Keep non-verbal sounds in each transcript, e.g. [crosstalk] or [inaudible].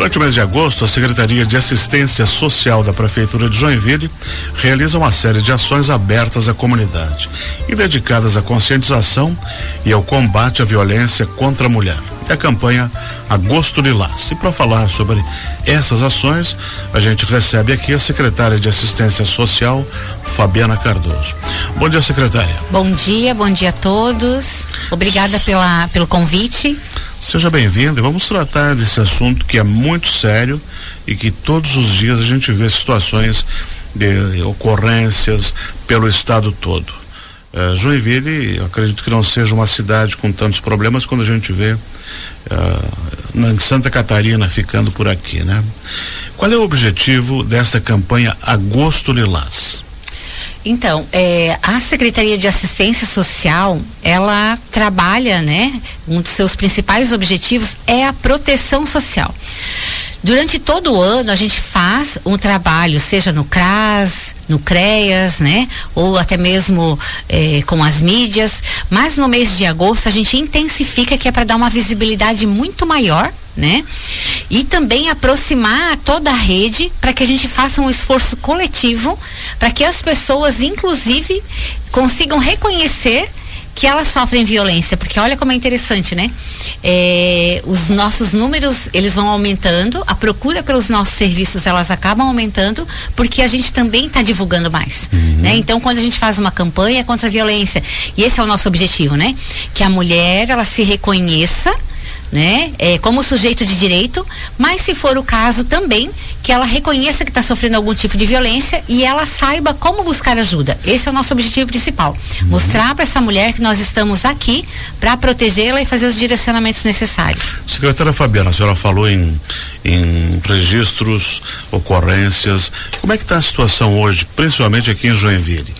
Durante o mês de agosto, a Secretaria de Assistência Social da Prefeitura de Joinville realiza uma série de ações abertas à comunidade e dedicadas à conscientização e ao combate à violência contra a mulher. É a campanha Agosto Lilás. E para falar sobre essas ações, a gente recebe aqui a secretária de Assistência Social, Fabiana Cardoso. Bom dia, secretária. Bom dia, bom dia a todos. Obrigada pela, pelo convite. Seja bem-vindo e vamos tratar desse assunto que é muito sério e que todos os dias a gente vê situações de ocorrências pelo estado todo. Uh, Joinville, acredito que não seja uma cidade com tantos problemas quando a gente vê uh, Santa Catarina ficando por aqui, né? Qual é o objetivo desta campanha Agosto Lilás? Então, é, a Secretaria de Assistência Social, ela trabalha, né? Um dos seus principais objetivos é a proteção social. Durante todo o ano a gente faz um trabalho, seja no CRAS, no CREAS, né? Ou até mesmo eh, com as mídias. Mas no mês de agosto a gente intensifica que é para dar uma visibilidade muito maior, né? E também aproximar toda a rede para que a gente faça um esforço coletivo para que as pessoas, inclusive, consigam reconhecer que elas sofrem violência, porque olha como é interessante, né? É, os nossos números eles vão aumentando, a procura pelos nossos serviços elas acabam aumentando, porque a gente também está divulgando mais, uhum. né? Então quando a gente faz uma campanha contra a violência e esse é o nosso objetivo, né? Que a mulher ela se reconheça né? É, como sujeito de direito, mas se for o caso também que ela reconheça que está sofrendo algum tipo de violência e ela saiba como buscar ajuda. Esse é o nosso objetivo principal. Uhum. Mostrar para essa mulher que nós estamos aqui para protegê-la e fazer os direcionamentos necessários. Secretária Fabiana, a senhora falou em, em registros, ocorrências. Como é que está a situação hoje, principalmente aqui em Joinville?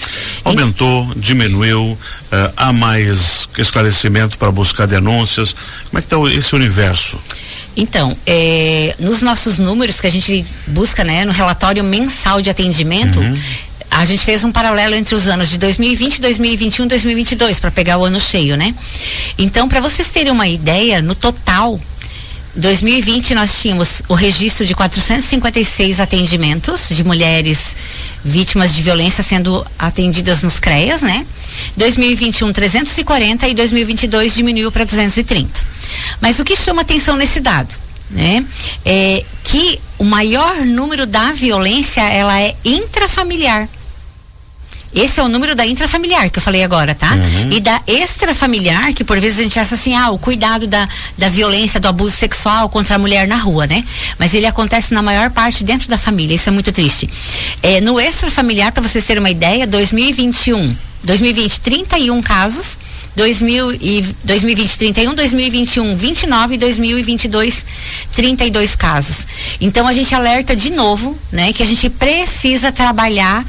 Aumentou, diminuiu? Uh, há mais esclarecimento para buscar denúncias? Como é que está esse universo? Então, é, nos nossos números que a gente busca, né, no relatório mensal de atendimento, uhum. a gente fez um paralelo entre os anos de 2020, 2021 e 2022 para pegar o ano cheio, né? Então, para vocês terem uma ideia, no total 2020 nós tínhamos o registro de 456 atendimentos de mulheres vítimas de violência sendo atendidas nos CREAS, né? 2021 340 e 2022 diminuiu para 230. Mas o que chama atenção nesse dado, né? É que o maior número da violência ela é intrafamiliar. Esse é o número da intrafamiliar que eu falei agora, tá? Uhum. E da extrafamiliar, que por vezes a gente acha assim, ah, o cuidado da, da violência, do abuso sexual contra a mulher na rua, né? Mas ele acontece na maior parte dentro da família, isso é muito triste. É, no extrafamiliar, para vocês terem uma ideia, 2021 2020, 31 casos. 2000 e 2020, 31, 2021, 29 e 2022, 32 casos. Então a gente alerta de novo, né, que a gente precisa trabalhar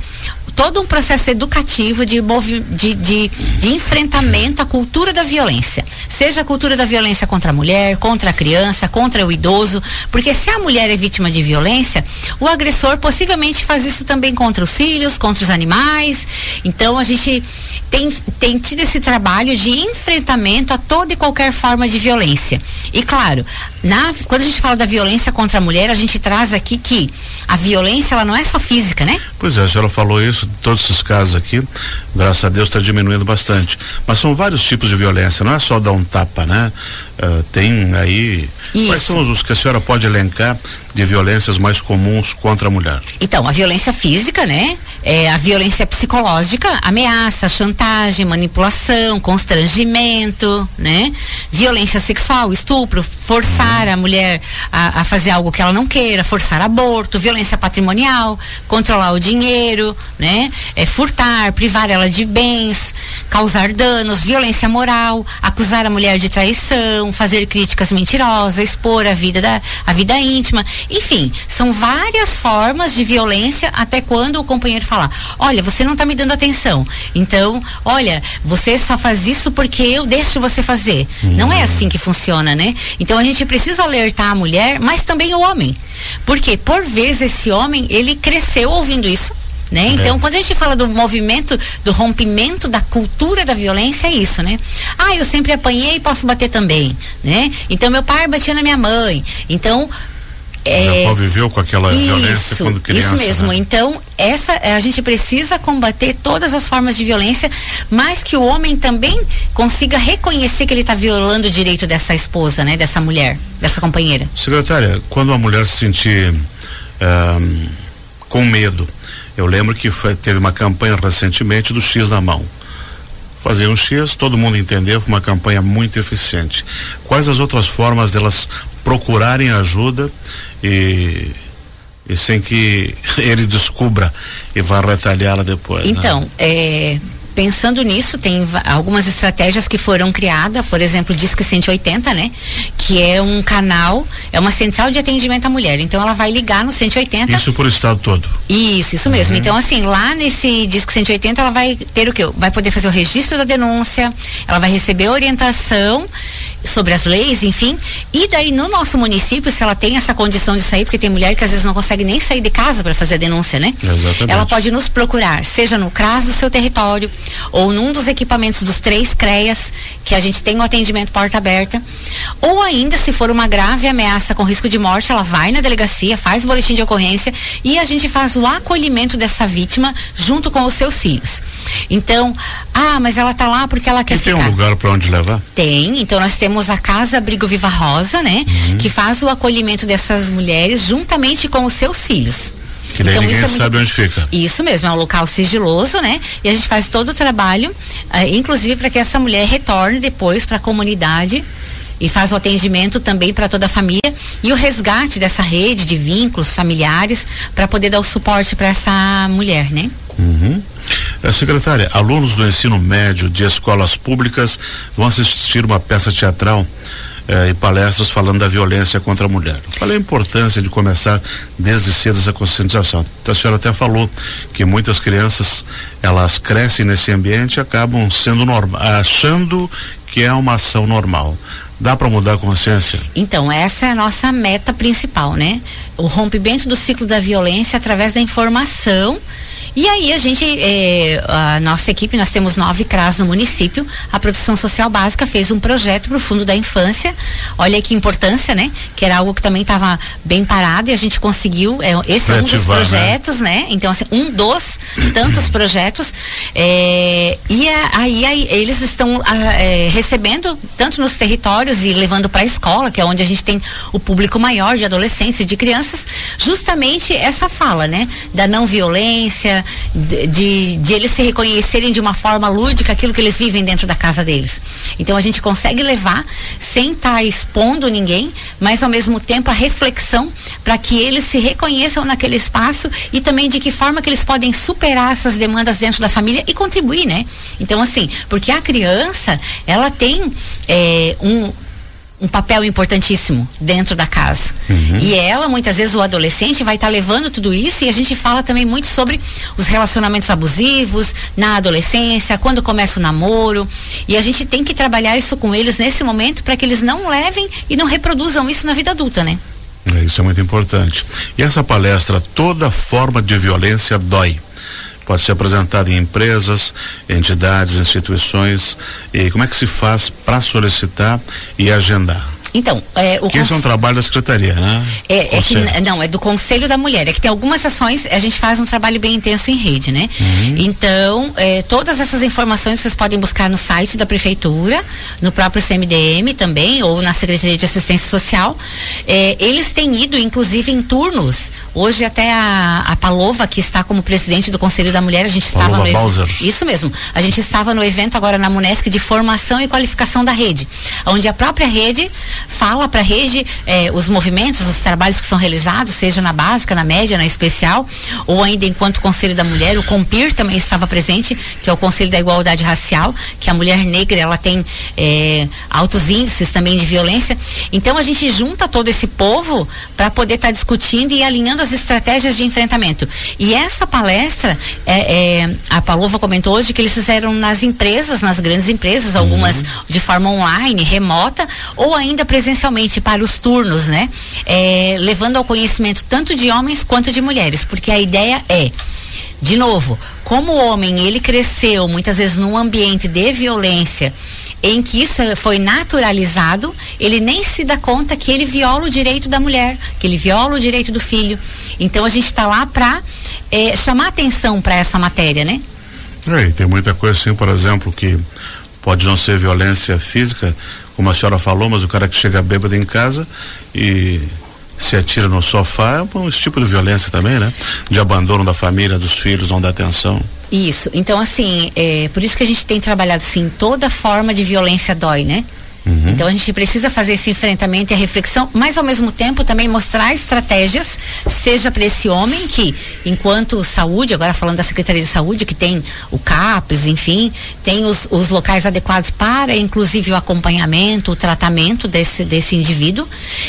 todo um processo educativo de, de, de, de, enfrentamento à cultura da violência. Seja a cultura da violência contra a mulher, contra a criança, contra o idoso, porque se a mulher é vítima de violência, o agressor possivelmente faz isso também contra os filhos, contra os animais. Então a gente tem, tem tido esse trabalho de enfrentamento a toda e qualquer forma de violência. E claro, na, quando a gente fala da violência contra a mulher, a gente traz aqui que a violência ela não é só física, né? Pois é, a senhora falou isso, todos esses casos aqui, graças a Deus está diminuindo bastante. Mas são vários tipos de violência, não é só dar um tapa, né? Uh, tem aí. Isso. Quais são os que a senhora pode elencar de violências mais comuns contra a mulher? Então, a violência física, né? É, a violência psicológica, ameaça, chantagem, manipulação, constrangimento, né? Violência sexual, estupro, forçar a mulher a, a, fazer algo que ela não queira, forçar aborto, violência patrimonial, controlar o dinheiro, né? É, furtar, privar ela de bens, causar danos, violência moral, acusar a mulher de traição, fazer críticas mentirosas, expor a vida da a vida íntima, enfim, são várias formas de violência até quando o companheiro falar, olha, você não está me dando atenção, então, olha, você só faz isso porque eu deixo você fazer. Uhum. Não é assim que funciona, né? Então a gente precisa alertar a mulher, mas também o homem, porque por vezes esse homem ele cresceu ouvindo isso né? É. Então, quando a gente fala do movimento, do rompimento da cultura da violência, é isso, né? Ah, eu sempre apanhei e posso bater também, né? Então, meu pai batia na minha mãe. Então, É, Já conviveu com aquela isso, violência quando criança. Isso mesmo. Né? Então, essa a gente precisa combater todas as formas de violência, mas que o homem também consiga reconhecer que ele está violando o direito dessa esposa, né? Dessa mulher, dessa companheira. Secretária, quando uma mulher se sentir um, com medo, eu lembro que foi, teve uma campanha recentemente do X na mão fazer um X, todo mundo entendeu que uma campanha muito eficiente. Quais as outras formas delas procurarem ajuda e, e sem que [laughs] ele descubra e vá retalhá-la depois? Né? Então, né? é pensando nisso, tem algumas estratégias que foram criadas, por exemplo, o Disque 180, né? Que é um canal, é uma central de atendimento à mulher. Então ela vai ligar no 180. Isso por estado todo. Isso, isso mesmo. Uhum. Então, assim, lá nesse Disque 180, ela vai ter o quê? Vai poder fazer o registro da denúncia, ela vai receber orientação sobre as leis, enfim. E daí no nosso município, se ela tem essa condição de sair, porque tem mulher que às vezes não consegue nem sair de casa para fazer a denúncia, né? Exatamente. Ela pode nos procurar, seja no CRAS do seu território, ou num dos equipamentos dos três CREAS, que a gente tem o um atendimento porta aberta, ou ainda se for uma grave ameaça com risco de morte, ela vai na delegacia, faz o boletim de ocorrência e a gente faz o acolhimento dessa vítima junto com os seus filhos. Então, ah, mas ela tá lá porque ela quer e ficar. tem um lugar para onde levar? Tem, então nós temos a Casa Abrigo Viva Rosa, né, uhum. que faz o acolhimento dessas mulheres juntamente com os seus filhos. Que daí então, ninguém isso é sabe muito... onde fica. Isso mesmo, é um local sigiloso, né? E a gente faz todo o trabalho, uh, inclusive para que essa mulher retorne depois para a comunidade e faz o atendimento também para toda a família e o resgate dessa rede de vínculos familiares para poder dar o suporte para essa mulher, né? Uhum. É, secretária, alunos do ensino médio de escolas públicas vão assistir uma peça teatral eh, e palestras falando da violência contra a mulher. Qual é a importância de começar desde cedo essa conscientização? A senhora até falou que muitas crianças elas crescem nesse ambiente e acabam sendo achando que é uma ação normal. Dá para mudar a consciência? Então, essa é a nossa meta principal, né? O rompimento do ciclo da violência através da informação e aí a gente, eh, a nossa equipe, nós temos nove CRAS no município, a Produção Social Básica fez um projeto para o Fundo da Infância, olha que importância, né? Que era algo que também estava bem parado e a gente conseguiu, é, esse é um dos né? projetos, né? né? Então, assim, um dos tantos [clears throat] projetos, é, e aí, aí, eles estão é, recebendo, tanto nos territórios e levando para a escola, que é onde a gente tem o público maior de adolescentes e de crianças, justamente essa fala, né? Da não violência, de, de, eles se reconhecerem de uma forma lúdica aquilo que eles vivem dentro da casa deles. Então a gente consegue levar sem estar tá expondo ninguém, mas ao mesmo tempo a reflexão para que eles se reconheçam naquele espaço e também de que forma que eles podem superar essas demandas dentro da família e contribuir, né? Então assim, porque a criança ela tem é, um um papel importantíssimo dentro da casa. Uhum. E ela, muitas vezes, o adolescente vai estar tá levando tudo isso e a gente fala também muito sobre os relacionamentos abusivos na adolescência, quando começa o namoro. E a gente tem que trabalhar isso com eles nesse momento para que eles não levem e não reproduzam isso na vida adulta, né? É, isso é muito importante. E essa palestra, toda forma de violência dói pode ser apresentado em empresas, entidades, instituições. E como é que se faz para solicitar e agendar? Então, é, o que esse é um trabalho da secretaria, né? É, é que, não, é do Conselho da Mulher. É que tem algumas ações, a gente faz um trabalho bem intenso em rede, né? Uhum. Então, é, todas essas informações vocês podem buscar no site da Prefeitura, no próprio CMDM também, ou na Secretaria de Assistência Social. É, eles têm ido, inclusive, em turnos. Hoje até a, a Palova, que está como presidente do Conselho da Mulher, a gente estava Palova no Bowser. Isso mesmo. A gente estava no evento agora na Munesc de formação e qualificação da rede, onde a própria rede fala para a rede eh, os movimentos, os trabalhos que são realizados, seja na básica, na média, na especial, ou ainda enquanto Conselho da Mulher, o COMPIR também estava presente, que é o Conselho da Igualdade Racial, que a mulher negra ela tem eh, altos índices também de violência. Então a gente junta todo esse povo para poder estar tá discutindo e alinhando as estratégias de enfrentamento. E essa palestra, é, a Palova comentou hoje que eles fizeram nas empresas, nas grandes empresas, algumas uhum. de forma online, remota, ou ainda presencialmente para os turnos, né? É, levando ao conhecimento tanto de homens quanto de mulheres, porque a ideia é de novo, como o homem ele cresceu muitas vezes num ambiente de violência em que isso foi naturalizado, ele nem se dá conta que ele viola o direito da mulher, que ele viola o direito do filho. Então a gente está lá para é, chamar atenção para essa matéria, né? É, tem muita coisa assim, por exemplo, que pode não ser violência física, como a senhora falou, mas o cara que chega bêbado em casa e se atira no sofá é um tipo de violência também, né? De abandono da família, dos filhos, não dá atenção. Isso. Então, assim, é, por isso que a gente tem trabalhado, assim, toda forma de violência dói, né? Uhum. Então a gente precisa fazer esse enfrentamento e a reflexão, mas ao mesmo tempo também mostrar estratégias, seja para esse homem que, enquanto saúde, agora falando da Secretaria de Saúde, que tem o CAPES, enfim, tem os, os locais adequados para, inclusive, o acompanhamento, o tratamento desse, desse indivíduo,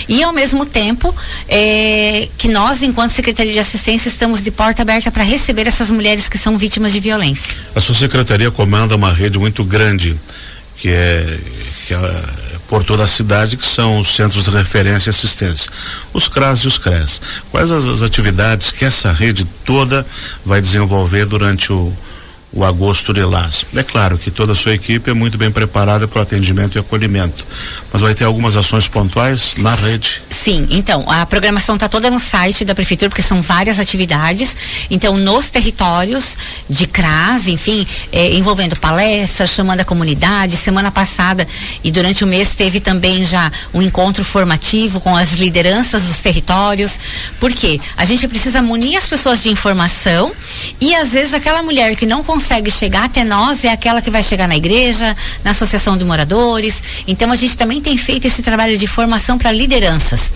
e ao mesmo tempo é, que nós, enquanto Secretaria de Assistência, estamos de porta aberta para receber essas mulheres que são vítimas de violência. A sua secretaria comanda uma rede muito grande que é que é por toda a cidade, que são os centros de referência e assistência, os CRAS e os CRES. Quais as, as atividades que essa rede toda vai desenvolver durante o, o agosto de Lás. É claro que toda a sua equipe é muito bem preparada para o atendimento e acolhimento, mas vai ter algumas ações pontuais na rede. Sim, então, a programação está toda no site da prefeitura, porque são várias atividades. Então, nos territórios de CRAS, enfim, é, envolvendo palestras, chamando a comunidade. Semana passada e durante o mês teve também já um encontro formativo com as lideranças dos territórios. Porque a gente precisa munir as pessoas de informação e às vezes aquela mulher que não consegue consegue chegar até nós é aquela que vai chegar na igreja, na associação de moradores. Então a gente também tem feito esse trabalho de formação para lideranças.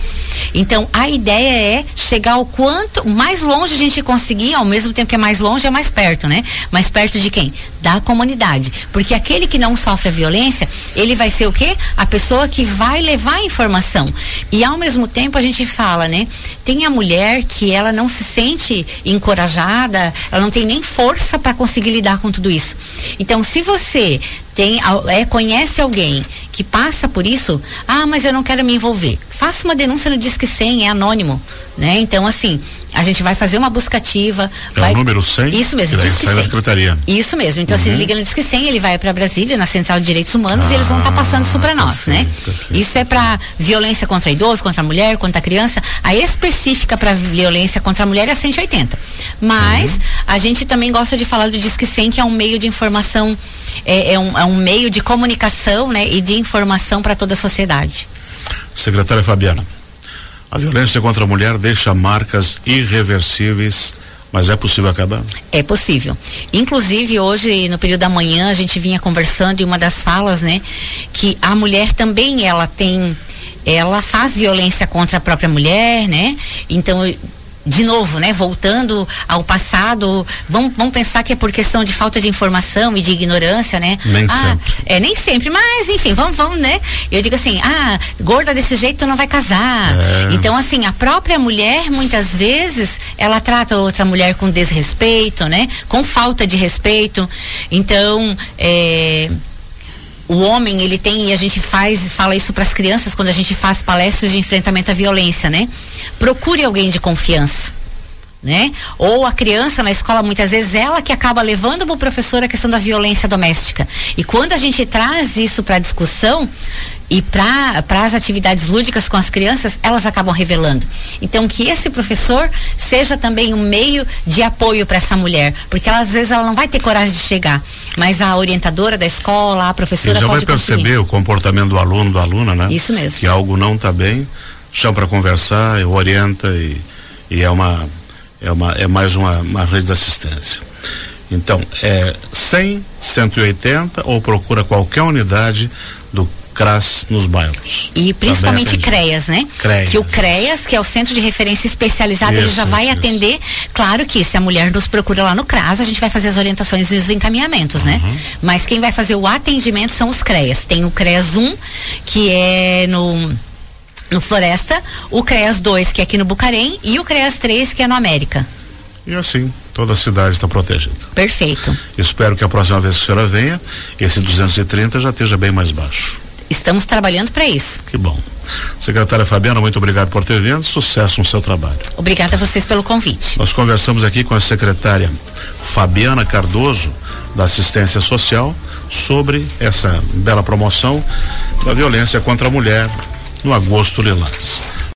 Então a ideia é chegar o quanto mais longe a gente conseguir, ao mesmo tempo que é mais longe é mais perto, né? Mais perto de quem? Da comunidade. Porque aquele que não sofre a violência, ele vai ser o quê? A pessoa que vai levar a informação. E ao mesmo tempo a gente fala, né? Tem a mulher que ela não se sente encorajada, ela não tem nem força para conseguir lidar com tudo isso. Então, se você tem, é, conhece alguém que passa por isso, ah, mas eu não quero me envolver. Faça uma denúncia no Disque 100, é anônimo, né? Então, assim, a gente vai fazer uma buscativa. É vai... o número 100? Isso mesmo, Disque 100. secretaria. Isso mesmo. Então, assim, uhum. assim, liga no Disque 100, ele vai para Brasília, na Central de Direitos Humanos, ah, e eles vão estar tá passando isso para nós, perfeito, né? Perfeito. Isso é para violência contra idoso, contra a mulher, contra a criança. A específica para violência contra a mulher é 180. Mas uhum. a gente também gosta de falar do Disque 100, que é um meio de informação, é, é, um, é um meio de comunicação, né, e de informação para toda a sociedade. Secretária Fabiana. A violência contra a mulher deixa marcas irreversíveis, mas é possível acabar? É possível. Inclusive, hoje, no período da manhã, a gente vinha conversando e uma das falas, né, que a mulher também, ela tem ela faz violência contra a própria mulher, né? Então, de novo, né, voltando ao passado, vamos, vamos pensar que é por questão de falta de informação e de ignorância, né? Nem ah, sempre. É, nem sempre, mas enfim, vamos, vamos, né? Eu digo assim, ah, gorda desse jeito não vai casar. É. Então, assim, a própria mulher, muitas vezes, ela trata outra mulher com desrespeito, né? Com falta de respeito. Então, é o homem ele tem e a gente faz fala isso para as crianças quando a gente faz palestras de enfrentamento à violência, né? Procure alguém de confiança. Né? Ou a criança na escola, muitas vezes, ela que acaba levando para o professor a questão da violência doméstica. E quando a gente traz isso para a discussão, e para as atividades lúdicas com as crianças, elas acabam revelando. Então, que esse professor seja também um meio de apoio para essa mulher, porque ela, às vezes ela não vai ter coragem de chegar, mas a orientadora da escola, a professora Ele já pode vai perceber conseguir. o comportamento do aluno, da aluna, né? Isso mesmo. Que algo não está bem, chama para conversar, orienta e, e é uma é uma é mais uma, uma rede de assistência. Então, é 100, 180 ou procura qualquer unidade do CRAS nos bairros. E principalmente CREAS, né? CREAS. Que o CREAS, que é o Centro de Referência Especializado, isso, ele já vai isso, atender. Isso. Claro que se a mulher nos procura lá no CRAS, a gente vai fazer as orientações e os encaminhamentos, né? uhum. né? Mas quem vai fazer o atendimento são os CREAS. Tem o CREAS 1, que é no no Floresta, o CREAS 2, que é aqui no Bucarém, e o CREAS 3, que é no América. E assim, toda a cidade está protegida. Perfeito. Espero que a próxima vez que a senhora venha, esse 230 já esteja bem mais baixo. Estamos trabalhando para isso. Que bom. Secretária Fabiana, muito obrigado por ter vindo. Sucesso no seu trabalho. Obrigada a vocês pelo convite. Nós conversamos aqui com a secretária Fabiana Cardoso, da Assistência Social, sobre essa bela promoção da violência contra a mulher no Agosto Lilás.